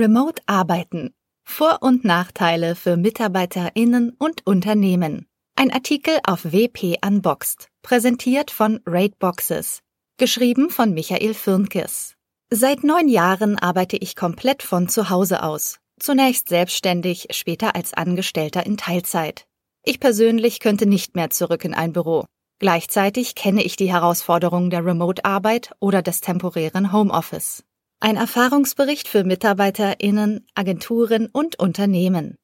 Remote Arbeiten. Vor- und Nachteile für MitarbeiterInnen und Unternehmen. Ein Artikel auf WP Unboxed, präsentiert von Rateboxes. Geschrieben von Michael Fürnkes. Seit neun Jahren arbeite ich komplett von zu Hause aus. Zunächst selbstständig, später als Angestellter in Teilzeit. Ich persönlich könnte nicht mehr zurück in ein Büro. Gleichzeitig kenne ich die Herausforderungen der Remote-Arbeit oder des temporären Homeoffice. Ein Erfahrungsbericht für MitarbeiterInnen, Agenturen und Unternehmen.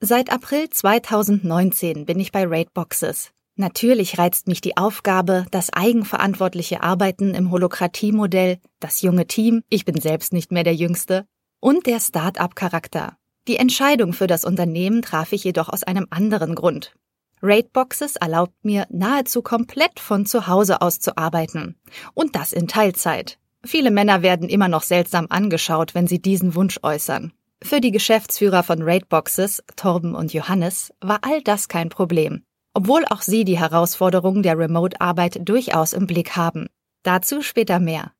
Seit April 2019 bin ich bei Rateboxes. Natürlich reizt mich die Aufgabe, das eigenverantwortliche Arbeiten im Holokratie-Modell, das junge Team, ich bin selbst nicht mehr der Jüngste, und der Start-up-Charakter. Die Entscheidung für das Unternehmen traf ich jedoch aus einem anderen Grund. Rateboxes erlaubt mir, nahezu komplett von zu Hause aus zu arbeiten. Und das in Teilzeit. Viele Männer werden immer noch seltsam angeschaut, wenn sie diesen Wunsch äußern. Für die Geschäftsführer von Rateboxes, Torben und Johannes, war all das kein Problem, obwohl auch sie die Herausforderungen der Remote-Arbeit durchaus im Blick haben. Dazu später mehr.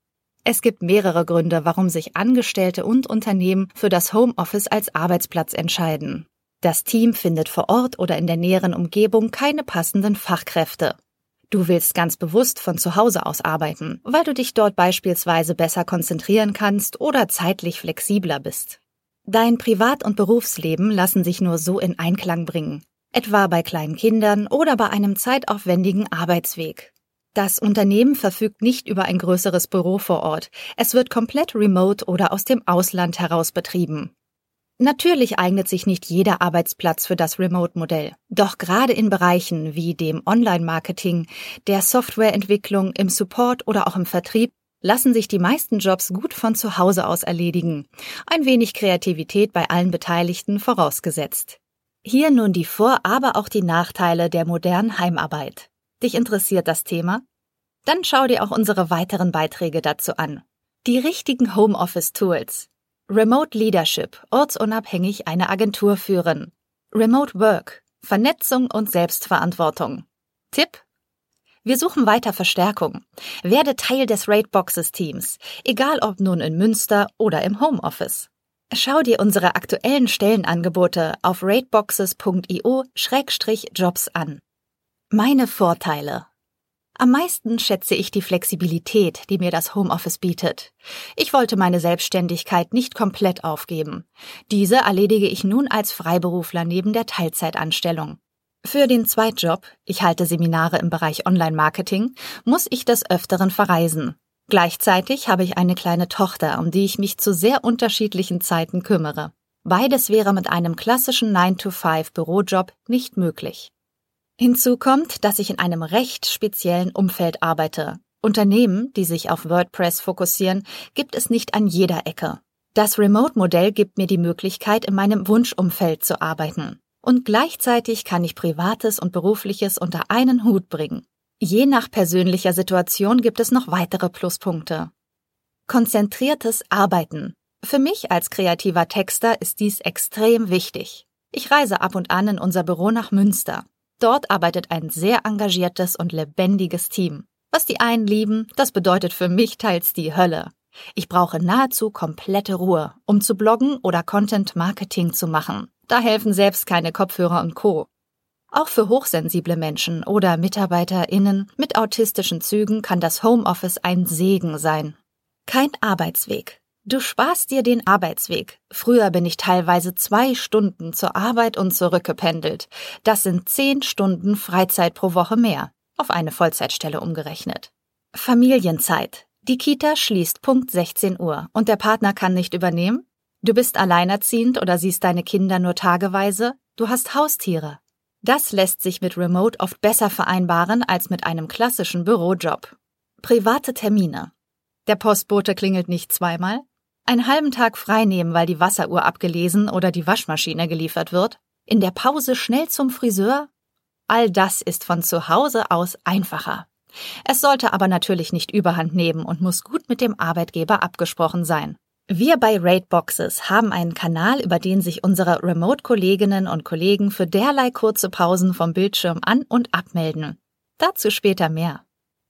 Es gibt mehrere Gründe, warum sich Angestellte und Unternehmen für das Homeoffice als Arbeitsplatz entscheiden. Das Team findet vor Ort oder in der näheren Umgebung keine passenden Fachkräfte. Du willst ganz bewusst von zu Hause aus arbeiten, weil du dich dort beispielsweise besser konzentrieren kannst oder zeitlich flexibler bist. Dein Privat- und Berufsleben lassen sich nur so in Einklang bringen, etwa bei kleinen Kindern oder bei einem zeitaufwendigen Arbeitsweg. Das Unternehmen verfügt nicht über ein größeres Büro vor Ort, es wird komplett remote oder aus dem Ausland heraus betrieben. Natürlich eignet sich nicht jeder Arbeitsplatz für das Remote-Modell. Doch gerade in Bereichen wie dem Online-Marketing, der Softwareentwicklung, im Support oder auch im Vertrieb lassen sich die meisten Jobs gut von zu Hause aus erledigen. Ein wenig Kreativität bei allen Beteiligten vorausgesetzt. Hier nun die Vor-, aber auch die Nachteile der modernen Heimarbeit. Dich interessiert das Thema? Dann schau dir auch unsere weiteren Beiträge dazu an. Die richtigen Homeoffice-Tools. Remote Leadership, ortsunabhängig eine Agentur führen. Remote Work, Vernetzung und Selbstverantwortung. Tipp? Wir suchen weiter Verstärkung. Werde Teil des Rateboxes-Teams, egal ob nun in Münster oder im Homeoffice. Schau dir unsere aktuellen Stellenangebote auf rateboxes.io-jobs an. Meine Vorteile. Am meisten schätze ich die Flexibilität, die mir das Homeoffice bietet. Ich wollte meine Selbstständigkeit nicht komplett aufgeben. Diese erledige ich nun als Freiberufler neben der Teilzeitanstellung. Für den Zweitjob, ich halte Seminare im Bereich Online-Marketing, muss ich des Öfteren verreisen. Gleichzeitig habe ich eine kleine Tochter, um die ich mich zu sehr unterschiedlichen Zeiten kümmere. Beides wäre mit einem klassischen 9-to-5 Bürojob nicht möglich. Hinzu kommt, dass ich in einem recht speziellen Umfeld arbeite. Unternehmen, die sich auf WordPress fokussieren, gibt es nicht an jeder Ecke. Das Remote-Modell gibt mir die Möglichkeit, in meinem Wunschumfeld zu arbeiten. Und gleichzeitig kann ich Privates und Berufliches unter einen Hut bringen. Je nach persönlicher Situation gibt es noch weitere Pluspunkte. Konzentriertes Arbeiten. Für mich als kreativer Texter ist dies extrem wichtig. Ich reise ab und an in unser Büro nach Münster. Dort arbeitet ein sehr engagiertes und lebendiges Team. Was die einen lieben, das bedeutet für mich teils die Hölle. Ich brauche nahezu komplette Ruhe, um zu bloggen oder Content Marketing zu machen. Da helfen selbst keine Kopfhörer und Co. Auch für hochsensible Menschen oder MitarbeiterInnen mit autistischen Zügen kann das Homeoffice ein Segen sein. Kein Arbeitsweg, Du sparst dir den Arbeitsweg. Früher bin ich teilweise zwei Stunden zur Arbeit und zurückgependelt. Das sind zehn Stunden Freizeit pro Woche mehr, auf eine Vollzeitstelle umgerechnet. Familienzeit. Die Kita schließt Punkt 16 Uhr und der Partner kann nicht übernehmen? Du bist alleinerziehend oder siehst deine Kinder nur tageweise? Du hast Haustiere. Das lässt sich mit Remote oft besser vereinbaren als mit einem klassischen Bürojob. Private Termine. Der Postbote klingelt nicht zweimal, einen halben Tag frei nehmen, weil die Wasseruhr abgelesen oder die Waschmaschine geliefert wird, in der Pause schnell zum Friseur, all das ist von zu Hause aus einfacher. Es sollte aber natürlich nicht überhand nehmen und muss gut mit dem Arbeitgeber abgesprochen sein. Wir bei Rateboxes haben einen Kanal, über den sich unsere Remote-Kolleginnen und Kollegen für derlei kurze Pausen vom Bildschirm an- und abmelden. Dazu später mehr.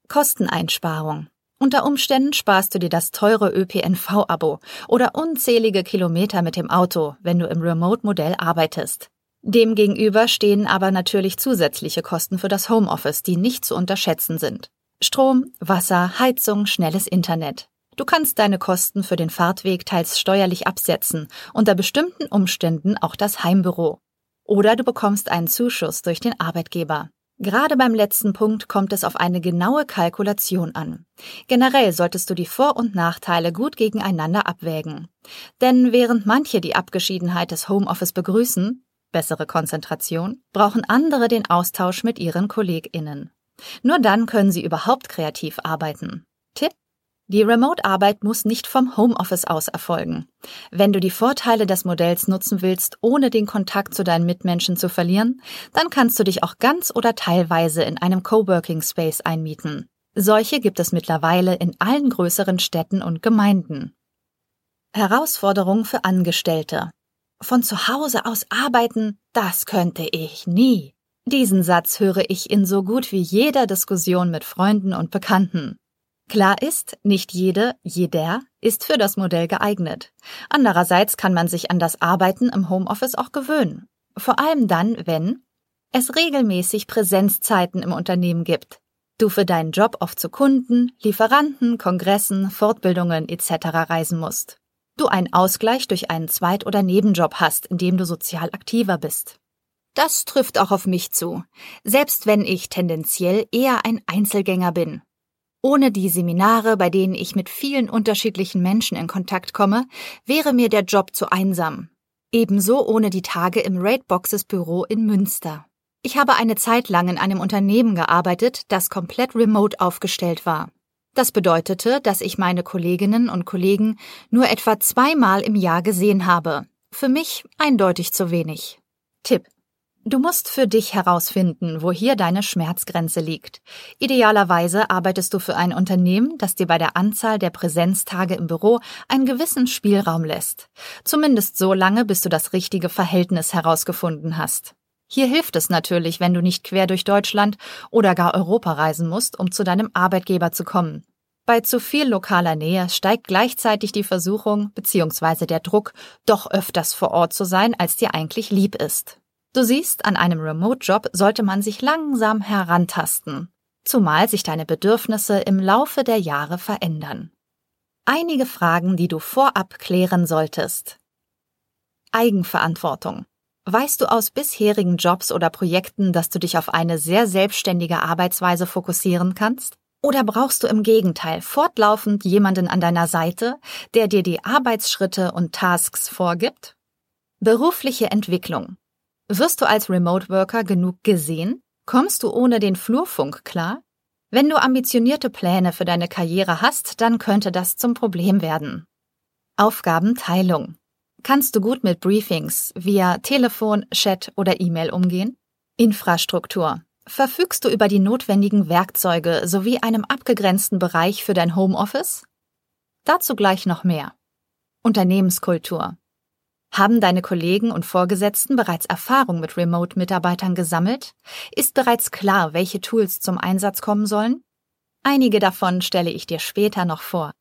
Kosteneinsparung. Unter Umständen sparst du dir das teure ÖPNV-Abo oder unzählige Kilometer mit dem Auto, wenn du im Remote-Modell arbeitest. Demgegenüber stehen aber natürlich zusätzliche Kosten für das Homeoffice, die nicht zu unterschätzen sind. Strom, Wasser, Heizung, schnelles Internet. Du kannst deine Kosten für den Fahrtweg teils steuerlich absetzen, unter bestimmten Umständen auch das Heimbüro. Oder du bekommst einen Zuschuss durch den Arbeitgeber. Gerade beim letzten Punkt kommt es auf eine genaue Kalkulation an. Generell solltest du die Vor- und Nachteile gut gegeneinander abwägen. Denn während manche die Abgeschiedenheit des Homeoffice begrüßen, bessere Konzentration, brauchen andere den Austausch mit ihren KollegInnen. Nur dann können sie überhaupt kreativ arbeiten. Tipp? Die Remote-Arbeit muss nicht vom Homeoffice aus erfolgen. Wenn du die Vorteile des Modells nutzen willst, ohne den Kontakt zu deinen Mitmenschen zu verlieren, dann kannst du dich auch ganz oder teilweise in einem Coworking Space einmieten. Solche gibt es mittlerweile in allen größeren Städten und Gemeinden. Herausforderung für Angestellte. Von zu Hause aus arbeiten, das könnte ich nie. Diesen Satz höre ich in so gut wie jeder Diskussion mit Freunden und Bekannten. Klar ist, nicht jede, jeder ist für das Modell geeignet. Andererseits kann man sich an das Arbeiten im Homeoffice auch gewöhnen. Vor allem dann, wenn es regelmäßig Präsenzzeiten im Unternehmen gibt. Du für deinen Job oft zu Kunden, Lieferanten, Kongressen, Fortbildungen etc. reisen musst du einen Ausgleich durch einen Zweit- oder Nebenjob hast, in dem du sozial aktiver bist. Das trifft auch auf mich zu, selbst wenn ich tendenziell eher ein Einzelgänger bin. Ohne die Seminare, bei denen ich mit vielen unterschiedlichen Menschen in Kontakt komme, wäre mir der Job zu einsam. Ebenso ohne die Tage im Raidboxes Büro in Münster. Ich habe eine Zeit lang in einem Unternehmen gearbeitet, das komplett remote aufgestellt war. Das bedeutete, dass ich meine Kolleginnen und Kollegen nur etwa zweimal im Jahr gesehen habe. Für mich eindeutig zu wenig. Tipp. Du musst für dich herausfinden, wo hier deine Schmerzgrenze liegt. Idealerweise arbeitest du für ein Unternehmen, das dir bei der Anzahl der Präsenztage im Büro einen gewissen Spielraum lässt. Zumindest so lange, bis du das richtige Verhältnis herausgefunden hast. Hier hilft es natürlich, wenn du nicht quer durch Deutschland oder gar Europa reisen musst, um zu deinem Arbeitgeber zu kommen. Bei zu viel lokaler Nähe steigt gleichzeitig die Versuchung bzw. der Druck, doch öfters vor Ort zu sein, als dir eigentlich lieb ist. Du siehst, an einem Remote-Job sollte man sich langsam herantasten, zumal sich deine Bedürfnisse im Laufe der Jahre verändern. Einige Fragen, die du vorab klären solltest. Eigenverantwortung. Weißt du aus bisherigen Jobs oder Projekten, dass du dich auf eine sehr selbstständige Arbeitsweise fokussieren kannst? Oder brauchst du im Gegenteil fortlaufend jemanden an deiner Seite, der dir die Arbeitsschritte und Tasks vorgibt? Berufliche Entwicklung. Wirst du als Remote Worker genug gesehen? Kommst du ohne den Flurfunk klar? Wenn du ambitionierte Pläne für deine Karriere hast, dann könnte das zum Problem werden. Aufgabenteilung. Kannst du gut mit Briefings via Telefon, Chat oder E-Mail umgehen? Infrastruktur. Verfügst du über die notwendigen Werkzeuge sowie einem abgegrenzten Bereich für dein Homeoffice? Dazu gleich noch mehr. Unternehmenskultur. Haben deine Kollegen und Vorgesetzten bereits Erfahrung mit Remote-Mitarbeitern gesammelt? Ist bereits klar, welche Tools zum Einsatz kommen sollen? Einige davon stelle ich dir später noch vor.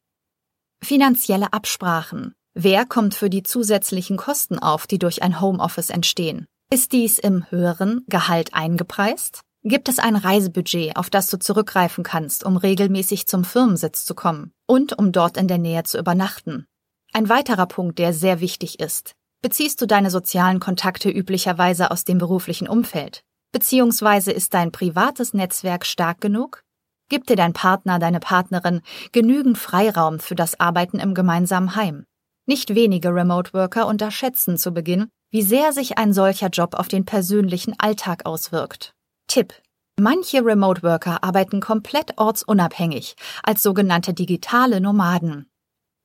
Finanzielle Absprachen. Wer kommt für die zusätzlichen Kosten auf, die durch ein Homeoffice entstehen? Ist dies im höheren Gehalt eingepreist? Gibt es ein Reisebudget, auf das du zurückgreifen kannst, um regelmäßig zum Firmensitz zu kommen und um dort in der Nähe zu übernachten? Ein weiterer Punkt, der sehr wichtig ist. Beziehst du deine sozialen Kontakte üblicherweise aus dem beruflichen Umfeld? Beziehungsweise ist dein privates Netzwerk stark genug? Gibt dir dein Partner, deine Partnerin genügend Freiraum für das Arbeiten im gemeinsamen Heim? Nicht wenige Remote Worker unterschätzen zu Beginn, wie sehr sich ein solcher Job auf den persönlichen Alltag auswirkt. Tipp. Manche Remote Worker arbeiten komplett ortsunabhängig, als sogenannte digitale Nomaden.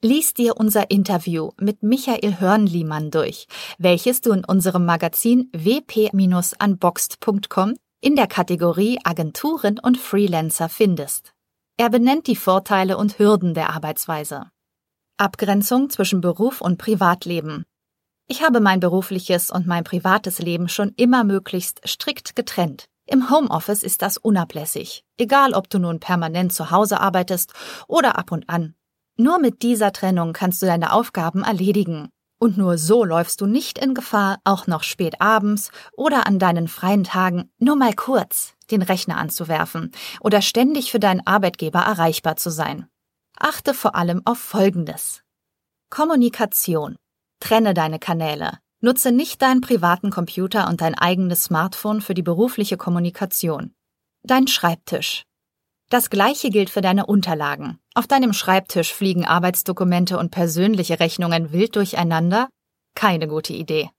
Lies dir unser Interview mit Michael Hörnliemann durch, welches du in unserem Magazin wp-unboxed.com in der Kategorie Agenturen und Freelancer findest. Er benennt die Vorteile und Hürden der Arbeitsweise. Abgrenzung zwischen Beruf und Privatleben. Ich habe mein berufliches und mein privates Leben schon immer möglichst strikt getrennt. Im Homeoffice ist das unablässig, egal ob du nun permanent zu Hause arbeitest oder ab und an. Nur mit dieser Trennung kannst du deine Aufgaben erledigen. Und nur so läufst du nicht in Gefahr, auch noch spät abends oder an deinen freien Tagen nur mal kurz den Rechner anzuwerfen oder ständig für deinen Arbeitgeber erreichbar zu sein. Achte vor allem auf Folgendes. Kommunikation. Trenne deine Kanäle. Nutze nicht deinen privaten Computer und dein eigenes Smartphone für die berufliche Kommunikation. Dein Schreibtisch. Das gleiche gilt für deine Unterlagen. Auf deinem Schreibtisch fliegen Arbeitsdokumente und persönliche Rechnungen wild durcheinander? Keine gute Idee.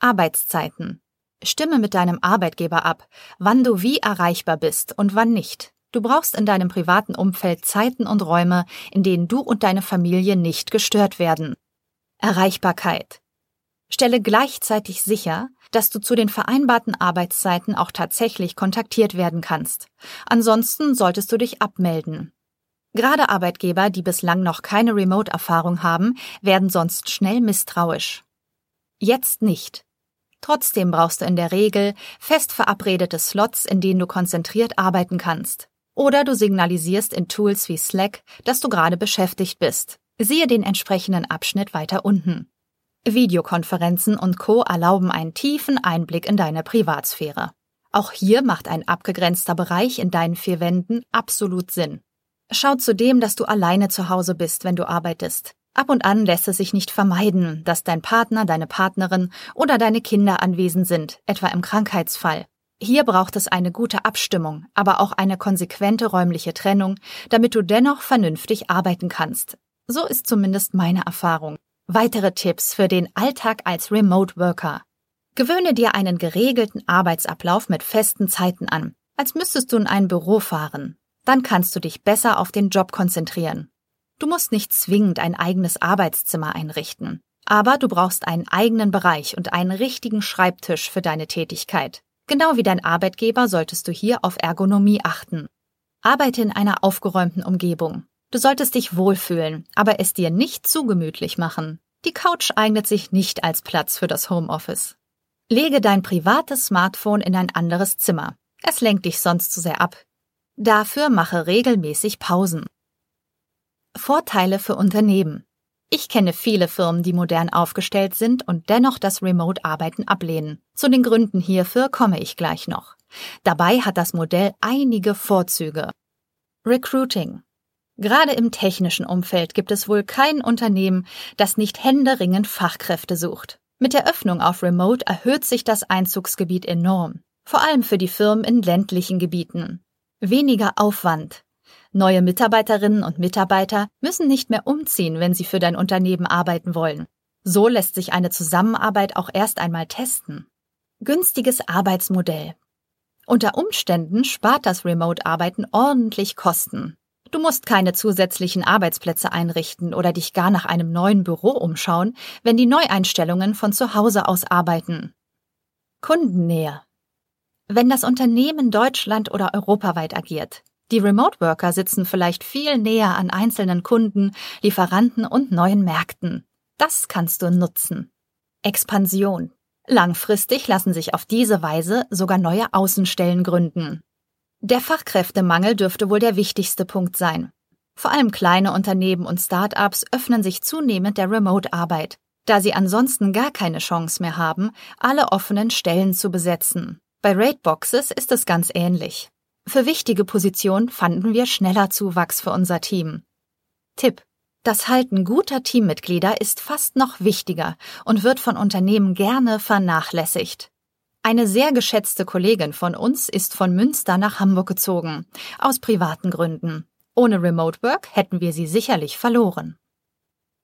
Arbeitszeiten. Stimme mit deinem Arbeitgeber ab, wann du wie erreichbar bist und wann nicht. Du brauchst in deinem privaten Umfeld Zeiten und Räume, in denen du und deine Familie nicht gestört werden. Erreichbarkeit. Stelle gleichzeitig sicher, dass du zu den vereinbarten Arbeitszeiten auch tatsächlich kontaktiert werden kannst. Ansonsten solltest du dich abmelden. Gerade Arbeitgeber, die bislang noch keine Remote-Erfahrung haben, werden sonst schnell misstrauisch. Jetzt nicht. Trotzdem brauchst du in der Regel fest verabredete Slots, in denen du konzentriert arbeiten kannst. Oder du signalisierst in Tools wie Slack, dass du gerade beschäftigt bist. Siehe den entsprechenden Abschnitt weiter unten. Videokonferenzen und Co erlauben einen tiefen Einblick in deine Privatsphäre. Auch hier macht ein abgegrenzter Bereich in deinen vier Wänden absolut Sinn. Schau zudem, dass du alleine zu Hause bist, wenn du arbeitest. Ab und an lässt es sich nicht vermeiden, dass dein Partner, deine Partnerin oder deine Kinder anwesend sind, etwa im Krankheitsfall. Hier braucht es eine gute Abstimmung, aber auch eine konsequente räumliche Trennung, damit du dennoch vernünftig arbeiten kannst. So ist zumindest meine Erfahrung. Weitere Tipps für den Alltag als Remote Worker. Gewöhne dir einen geregelten Arbeitsablauf mit festen Zeiten an, als müsstest du in ein Büro fahren. Dann kannst du dich besser auf den Job konzentrieren. Du musst nicht zwingend ein eigenes Arbeitszimmer einrichten, aber du brauchst einen eigenen Bereich und einen richtigen Schreibtisch für deine Tätigkeit. Genau wie dein Arbeitgeber solltest du hier auf Ergonomie achten. Arbeite in einer aufgeräumten Umgebung. Du solltest dich wohlfühlen, aber es dir nicht zu gemütlich machen. Die Couch eignet sich nicht als Platz für das Homeoffice. Lege dein privates Smartphone in ein anderes Zimmer. Es lenkt dich sonst zu sehr ab. Dafür mache regelmäßig Pausen. Vorteile für Unternehmen. Ich kenne viele Firmen, die modern aufgestellt sind und dennoch das Remote-Arbeiten ablehnen. Zu den Gründen hierfür komme ich gleich noch. Dabei hat das Modell einige Vorzüge. Recruiting. Gerade im technischen Umfeld gibt es wohl kein Unternehmen, das nicht händeringend Fachkräfte sucht. Mit der Öffnung auf Remote erhöht sich das Einzugsgebiet enorm, vor allem für die Firmen in ländlichen Gebieten. Weniger Aufwand. Neue Mitarbeiterinnen und Mitarbeiter müssen nicht mehr umziehen, wenn sie für dein Unternehmen arbeiten wollen. So lässt sich eine Zusammenarbeit auch erst einmal testen. Günstiges Arbeitsmodell. Unter Umständen spart das Remote-Arbeiten ordentlich Kosten. Du musst keine zusätzlichen Arbeitsplätze einrichten oder dich gar nach einem neuen Büro umschauen, wenn die Neueinstellungen von zu Hause aus arbeiten. Kundennähe. Wenn das Unternehmen Deutschland oder europaweit agiert, die Remote Worker sitzen vielleicht viel näher an einzelnen Kunden, Lieferanten und neuen Märkten. Das kannst du nutzen. Expansion. Langfristig lassen sich auf diese Weise sogar neue Außenstellen gründen. Der Fachkräftemangel dürfte wohl der wichtigste Punkt sein. Vor allem kleine Unternehmen und Start-ups öffnen sich zunehmend der Remote-Arbeit, da sie ansonsten gar keine Chance mehr haben, alle offenen Stellen zu besetzen. Bei Raidboxes ist es ganz ähnlich. Für wichtige Positionen fanden wir schneller Zuwachs für unser Team. Tipp. Das Halten guter Teammitglieder ist fast noch wichtiger und wird von Unternehmen gerne vernachlässigt. Eine sehr geschätzte Kollegin von uns ist von Münster nach Hamburg gezogen, aus privaten Gründen. Ohne Remote Work hätten wir sie sicherlich verloren.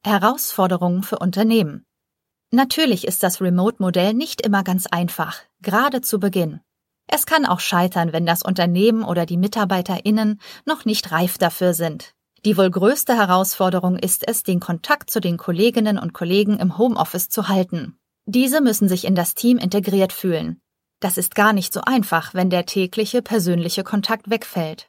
Herausforderungen für Unternehmen. Natürlich ist das Remote-Modell nicht immer ganz einfach, gerade zu Beginn. Es kann auch scheitern, wenn das Unternehmen oder die MitarbeiterInnen noch nicht reif dafür sind. Die wohl größte Herausforderung ist es, den Kontakt zu den Kolleginnen und Kollegen im Homeoffice zu halten. Diese müssen sich in das Team integriert fühlen. Das ist gar nicht so einfach, wenn der tägliche persönliche Kontakt wegfällt.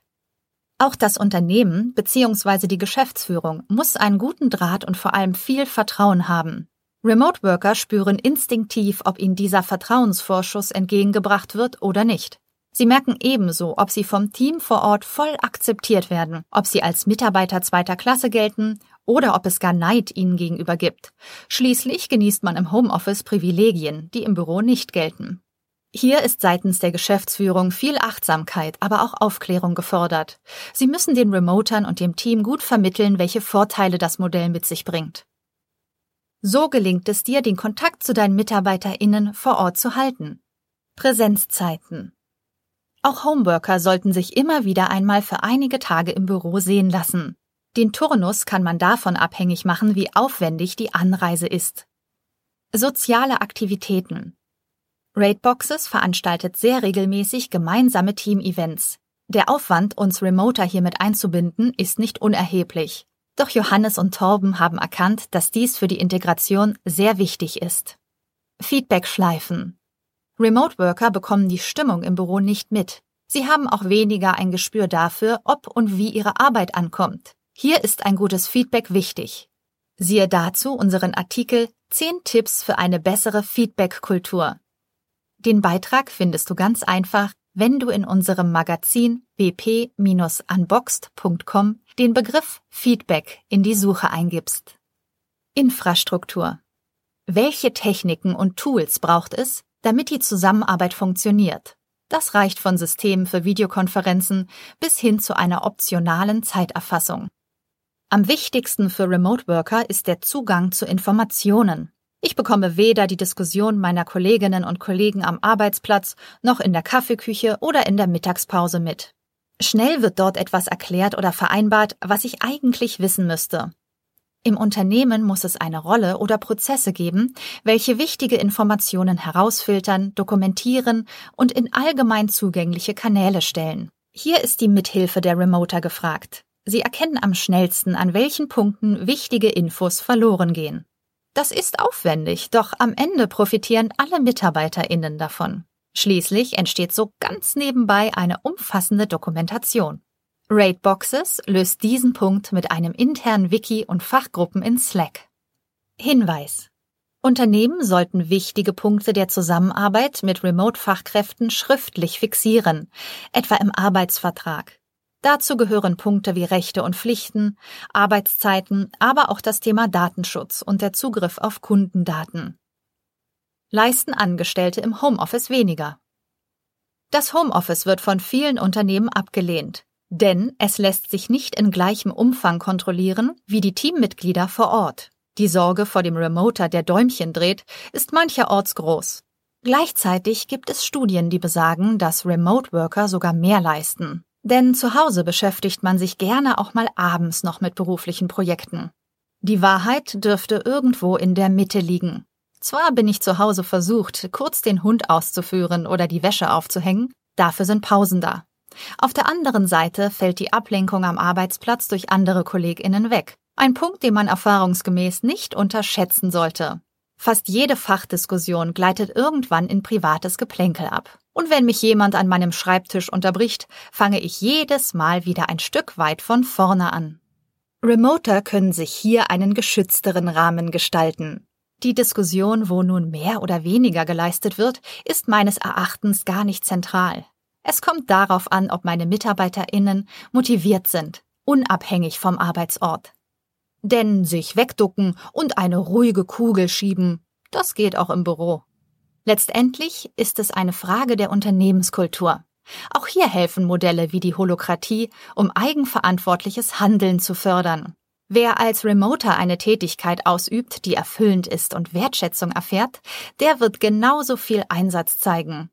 Auch das Unternehmen bzw. die Geschäftsführung muss einen guten Draht und vor allem viel Vertrauen haben. Remote Worker spüren instinktiv, ob ihnen dieser Vertrauensvorschuss entgegengebracht wird oder nicht. Sie merken ebenso, ob sie vom Team vor Ort voll akzeptiert werden, ob sie als Mitarbeiter zweiter Klasse gelten oder ob es gar Neid ihnen gegenüber gibt. Schließlich genießt man im Homeoffice Privilegien, die im Büro nicht gelten. Hier ist seitens der Geschäftsführung viel Achtsamkeit, aber auch Aufklärung gefordert. Sie müssen den Remotern und dem Team gut vermitteln, welche Vorteile das Modell mit sich bringt. So gelingt es dir, den Kontakt zu deinen MitarbeiterInnen vor Ort zu halten. Präsenzzeiten. Auch Homeworker sollten sich immer wieder einmal für einige Tage im Büro sehen lassen. Den Turnus kann man davon abhängig machen, wie aufwendig die Anreise ist. Soziale Aktivitäten. Raidboxes veranstaltet sehr regelmäßig gemeinsame Team-Events. Der Aufwand, uns Remoter hiermit einzubinden, ist nicht unerheblich. Doch Johannes und Torben haben erkannt, dass dies für die Integration sehr wichtig ist. Feedback-Schleifen. Remote Worker bekommen die Stimmung im Büro nicht mit. Sie haben auch weniger ein Gespür dafür, ob und wie ihre Arbeit ankommt. Hier ist ein gutes Feedback wichtig. Siehe dazu unseren Artikel 10 Tipps für eine bessere Feedback-Kultur. Den Beitrag findest du ganz einfach, wenn du in unserem Magazin bp-unboxed.com den Begriff Feedback in die Suche eingibst. Infrastruktur. Welche Techniken und Tools braucht es, damit die Zusammenarbeit funktioniert. Das reicht von Systemen für Videokonferenzen bis hin zu einer optionalen Zeiterfassung. Am wichtigsten für Remote Worker ist der Zugang zu Informationen. Ich bekomme weder die Diskussion meiner Kolleginnen und Kollegen am Arbeitsplatz noch in der Kaffeeküche oder in der Mittagspause mit. Schnell wird dort etwas erklärt oder vereinbart, was ich eigentlich wissen müsste. Im Unternehmen muss es eine Rolle oder Prozesse geben, welche wichtige Informationen herausfiltern, dokumentieren und in allgemein zugängliche Kanäle stellen. Hier ist die Mithilfe der Remoter gefragt. Sie erkennen am schnellsten, an welchen Punkten wichtige Infos verloren gehen. Das ist aufwendig, doch am Ende profitieren alle Mitarbeiterinnen davon. Schließlich entsteht so ganz nebenbei eine umfassende Dokumentation. Raidboxes löst diesen Punkt mit einem internen Wiki und Fachgruppen in Slack. Hinweis. Unternehmen sollten wichtige Punkte der Zusammenarbeit mit Remote-Fachkräften schriftlich fixieren, etwa im Arbeitsvertrag. Dazu gehören Punkte wie Rechte und Pflichten, Arbeitszeiten, aber auch das Thema Datenschutz und der Zugriff auf Kundendaten. Leisten Angestellte im Homeoffice weniger. Das Homeoffice wird von vielen Unternehmen abgelehnt. Denn es lässt sich nicht in gleichem Umfang kontrollieren wie die Teammitglieder vor Ort. Die Sorge vor dem Remoter, der Däumchen dreht, ist mancherorts groß. Gleichzeitig gibt es Studien, die besagen, dass Remote Worker sogar mehr leisten. Denn zu Hause beschäftigt man sich gerne auch mal abends noch mit beruflichen Projekten. Die Wahrheit dürfte irgendwo in der Mitte liegen. Zwar bin ich zu Hause versucht, kurz den Hund auszuführen oder die Wäsche aufzuhängen, dafür sind Pausen da. Auf der anderen Seite fällt die Ablenkung am Arbeitsplatz durch andere Kolleginnen weg. Ein Punkt, den man erfahrungsgemäß nicht unterschätzen sollte. Fast jede Fachdiskussion gleitet irgendwann in privates Geplänkel ab. Und wenn mich jemand an meinem Schreibtisch unterbricht, fange ich jedes Mal wieder ein Stück weit von vorne an. Remoter können sich hier einen geschützteren Rahmen gestalten. Die Diskussion, wo nun mehr oder weniger geleistet wird, ist meines Erachtens gar nicht zentral. Es kommt darauf an, ob meine Mitarbeiterinnen motiviert sind, unabhängig vom Arbeitsort. Denn sich wegducken und eine ruhige Kugel schieben, das geht auch im Büro. Letztendlich ist es eine Frage der Unternehmenskultur. Auch hier helfen Modelle wie die Holokratie, um eigenverantwortliches Handeln zu fördern. Wer als Remoter eine Tätigkeit ausübt, die erfüllend ist und Wertschätzung erfährt, der wird genauso viel Einsatz zeigen.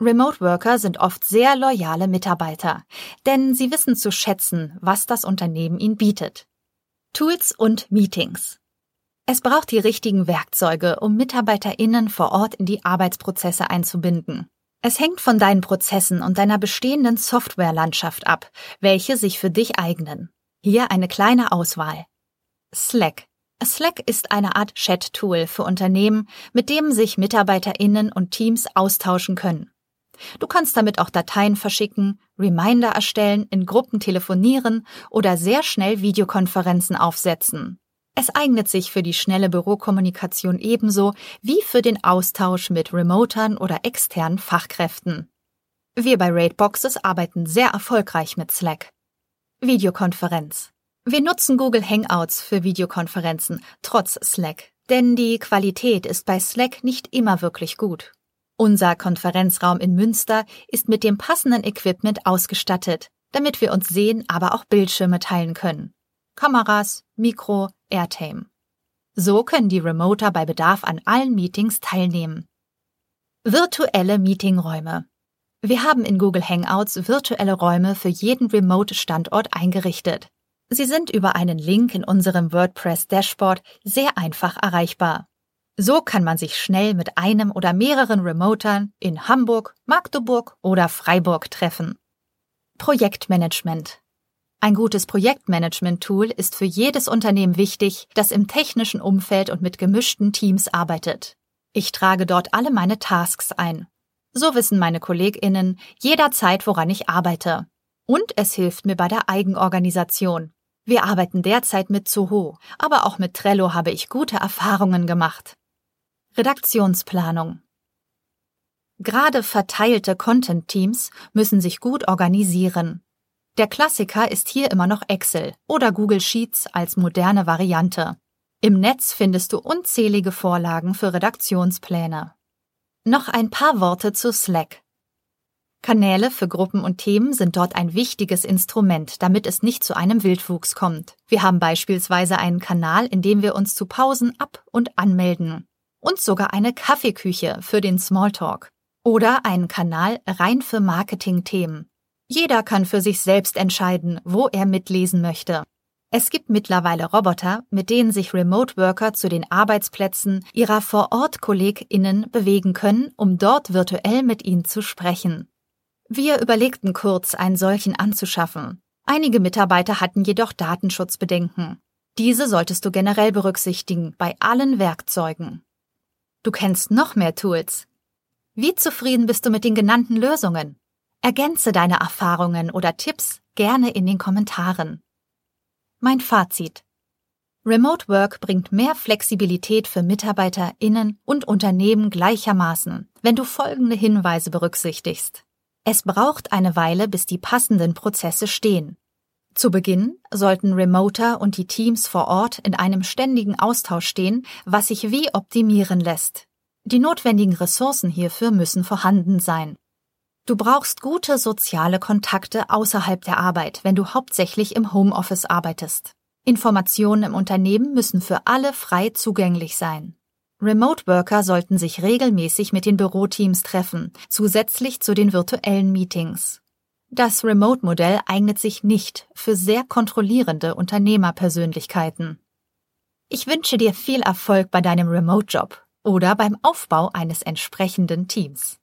Remote Worker sind oft sehr loyale Mitarbeiter, denn sie wissen zu schätzen, was das Unternehmen ihnen bietet. Tools und Meetings. Es braucht die richtigen Werkzeuge, um MitarbeiterInnen vor Ort in die Arbeitsprozesse einzubinden. Es hängt von deinen Prozessen und deiner bestehenden Softwarelandschaft ab, welche sich für dich eignen. Hier eine kleine Auswahl. Slack. Slack ist eine Art Chat-Tool für Unternehmen, mit dem sich MitarbeiterInnen und Teams austauschen können. Du kannst damit auch Dateien verschicken, Reminder erstellen, in Gruppen telefonieren oder sehr schnell Videokonferenzen aufsetzen. Es eignet sich für die schnelle Bürokommunikation ebenso wie für den Austausch mit Remotern oder externen Fachkräften. Wir bei Raidboxes arbeiten sehr erfolgreich mit Slack. Videokonferenz. Wir nutzen Google Hangouts für Videokonferenzen, trotz Slack, denn die Qualität ist bei Slack nicht immer wirklich gut. Unser Konferenzraum in Münster ist mit dem passenden Equipment ausgestattet, damit wir uns sehen, aber auch Bildschirme teilen können. Kameras, Mikro, Airtame. So können die Remoter bei Bedarf an allen Meetings teilnehmen. Virtuelle Meetingräume. Wir haben in Google Hangouts virtuelle Räume für jeden Remote-Standort eingerichtet. Sie sind über einen Link in unserem WordPress-Dashboard sehr einfach erreichbar. So kann man sich schnell mit einem oder mehreren Remotern in Hamburg, Magdeburg oder Freiburg treffen. Projektmanagement. Ein gutes Projektmanagement-Tool ist für jedes Unternehmen wichtig, das im technischen Umfeld und mit gemischten Teams arbeitet. Ich trage dort alle meine Tasks ein. So wissen meine KollegInnen jederzeit, woran ich arbeite. Und es hilft mir bei der Eigenorganisation. Wir arbeiten derzeit mit Zoho, aber auch mit Trello habe ich gute Erfahrungen gemacht. Redaktionsplanung. Gerade verteilte Content-Teams müssen sich gut organisieren. Der Klassiker ist hier immer noch Excel oder Google Sheets als moderne Variante. Im Netz findest du unzählige Vorlagen für Redaktionspläne. Noch ein paar Worte zu Slack. Kanäle für Gruppen und Themen sind dort ein wichtiges Instrument, damit es nicht zu einem Wildwuchs kommt. Wir haben beispielsweise einen Kanal, in dem wir uns zu Pausen ab- und anmelden. Und sogar eine Kaffeeküche für den Smalltalk. Oder einen Kanal rein für Marketing-Themen. Jeder kann für sich selbst entscheiden, wo er mitlesen möchte. Es gibt mittlerweile Roboter, mit denen sich Remote Worker zu den Arbeitsplätzen ihrer Vor-Ort-KollegInnen bewegen können, um dort virtuell mit ihnen zu sprechen. Wir überlegten kurz, einen solchen anzuschaffen. Einige Mitarbeiter hatten jedoch Datenschutzbedenken. Diese solltest du generell berücksichtigen bei allen Werkzeugen. Du kennst noch mehr Tools. Wie zufrieden bist du mit den genannten Lösungen? Ergänze deine Erfahrungen oder Tipps gerne in den Kommentaren. Mein Fazit. Remote Work bringt mehr Flexibilität für MitarbeiterInnen und Unternehmen gleichermaßen, wenn du folgende Hinweise berücksichtigst. Es braucht eine Weile, bis die passenden Prozesse stehen. Zu Beginn sollten Remoter und die Teams vor Ort in einem ständigen Austausch stehen, was sich wie optimieren lässt. Die notwendigen Ressourcen hierfür müssen vorhanden sein. Du brauchst gute soziale Kontakte außerhalb der Arbeit, wenn du hauptsächlich im Homeoffice arbeitest. Informationen im Unternehmen müssen für alle frei zugänglich sein. Remote Worker sollten sich regelmäßig mit den Büroteams treffen, zusätzlich zu den virtuellen Meetings. Das Remote-Modell eignet sich nicht für sehr kontrollierende Unternehmerpersönlichkeiten. Ich wünsche dir viel Erfolg bei deinem Remote-Job oder beim Aufbau eines entsprechenden Teams.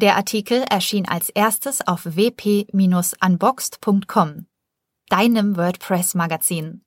Der Artikel erschien als erstes auf wp-unboxed.com, deinem WordPress-Magazin.